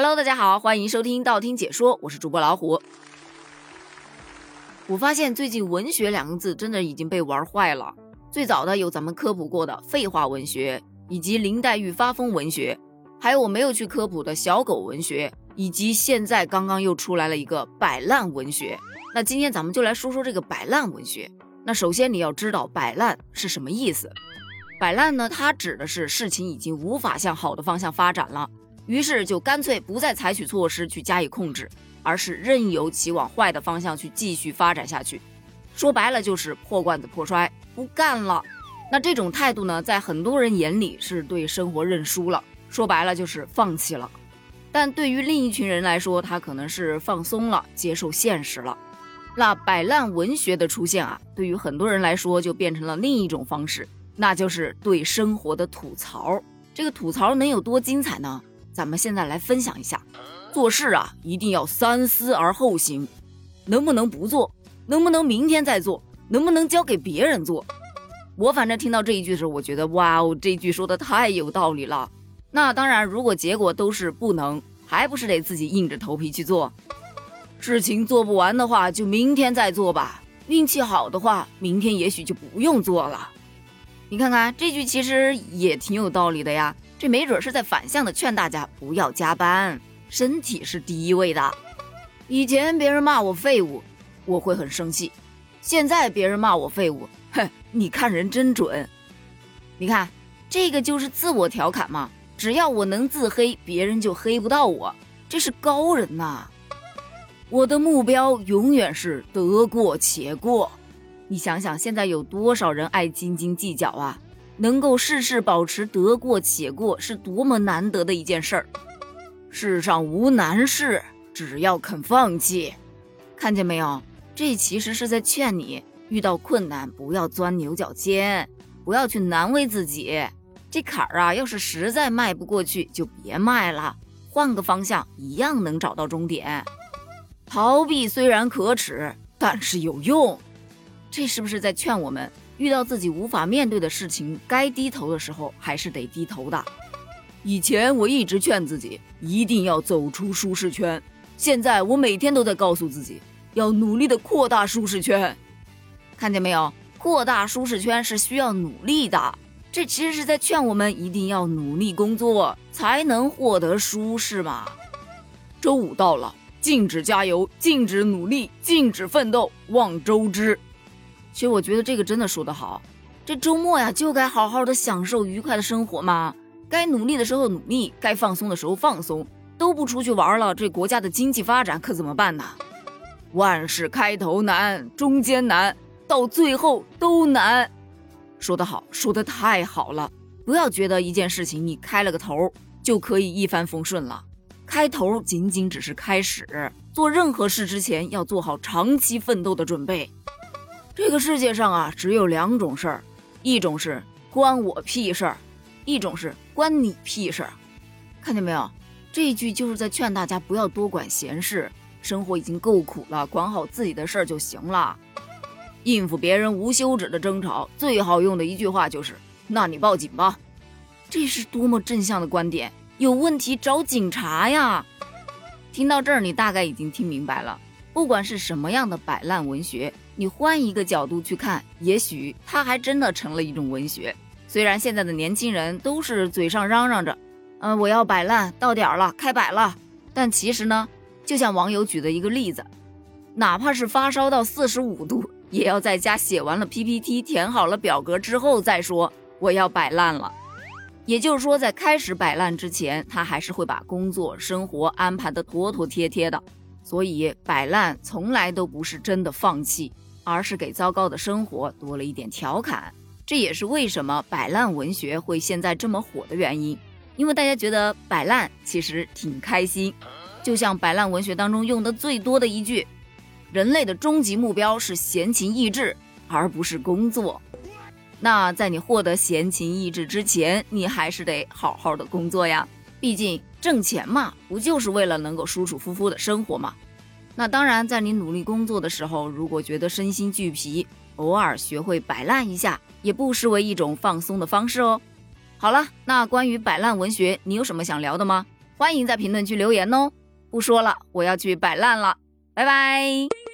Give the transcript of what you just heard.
Hello，大家好，欢迎收听道听解说，我是主播老虎。我发现最近“文学”两个字真的已经被玩坏了。最早的有咱们科普过的废话文学，以及林黛玉发疯文学，还有我没有去科普的小狗文学，以及现在刚刚又出来了一个摆烂文学。那今天咱们就来说说这个摆烂文学。那首先你要知道摆烂是什么意思？摆烂呢，它指的是事情已经无法向好的方向发展了。于是就干脆不再采取措施去加以控制，而是任由其往坏的方向去继续发展下去。说白了就是破罐子破摔，不干了。那这种态度呢，在很多人眼里是对生活认输了，说白了就是放弃了。但对于另一群人来说，他可能是放松了，接受现实了。那摆烂文学的出现啊，对于很多人来说就变成了另一种方式，那就是对生活的吐槽。这个吐槽能有多精彩呢？咱们现在来分享一下，做事啊一定要三思而后行，能不能不做？能不能明天再做？能不能交给别人做？我反正听到这一句的时候，我觉得哇哦，这句说的太有道理了。那当然，如果结果都是不能，还不是得自己硬着头皮去做？事情做不完的话，就明天再做吧。运气好的话，明天也许就不用做了。你看看这句，其实也挺有道理的呀。这没准是在反向的劝大家不要加班，身体是第一位的。以前别人骂我废物，我会很生气；现在别人骂我废物，哼，你看人真准。你看，这个就是自我调侃嘛。只要我能自黑，别人就黑不到我，这是高人呐。我的目标永远是得过且过。你想想，现在有多少人爱斤斤计较啊？能够事事保持得过且过，是多么难得的一件事儿。世上无难事，只要肯放弃。看见没有？这其实是在劝你，遇到困难不要钻牛角尖，不要去难为自己。这坎儿啊，要是实在迈不过去，就别迈了，换个方向，一样能找到终点。逃避虽然可耻，但是有用。这是不是在劝我们？遇到自己无法面对的事情，该低头的时候还是得低头的。以前我一直劝自己一定要走出舒适圈，现在我每天都在告诉自己要努力的扩大舒适圈。看见没有？扩大舒适圈是需要努力的。这其实是在劝我们一定要努力工作，才能获得舒适嘛。周五到了，禁止加油，禁止努力，禁止奋斗，望周知。其实我觉得这个真的说得好，这周末呀就该好好的享受愉快的生活嘛，该努力的时候努力，该放松的时候放松，都不出去玩了，这国家的经济发展可怎么办呢？万事开头难，中间难，到最后都难。说得好，说的太好了，不要觉得一件事情你开了个头就可以一帆风顺了，开头仅仅只是开始，做任何事之前要做好长期奋斗的准备。这个世界上啊，只有两种事儿，一种是关我屁事儿，一种是关你屁事儿。看见没有？这句就是在劝大家不要多管闲事，生活已经够苦了，管好自己的事儿就行了。应付别人无休止的争吵，最好用的一句话就是：“那你报警吧。”这是多么正向的观点！有问题找警察呀！听到这儿，你大概已经听明白了。不管是什么样的摆烂文学。你换一个角度去看，也许它还真的成了一种文学。虽然现在的年轻人都是嘴上嚷嚷着，嗯，我要摆烂，到点儿了，开摆了。但其实呢，就像网友举的一个例子，哪怕是发烧到四十五度，也要在家写完了 PPT，填好了表格之后再说我要摆烂了。也就是说，在开始摆烂之前，他还是会把工作生活安排的妥妥帖帖的。所以，摆烂从来都不是真的放弃。而是给糟糕的生活多了一点调侃，这也是为什么摆烂文学会现在这么火的原因。因为大家觉得摆烂其实挺开心，就像摆烂文学当中用的最多的一句：“人类的终极目标是闲情逸致，而不是工作。”那在你获得闲情逸致之前，你还是得好好的工作呀。毕竟挣钱嘛，不就是为了能够舒舒服服的生活吗？那当然，在你努力工作的时候，如果觉得身心俱疲，偶尔学会摆烂一下，也不失为一种放松的方式哦。好了，那关于摆烂文学，你有什么想聊的吗？欢迎在评论区留言哦。不说了，我要去摆烂了，拜拜。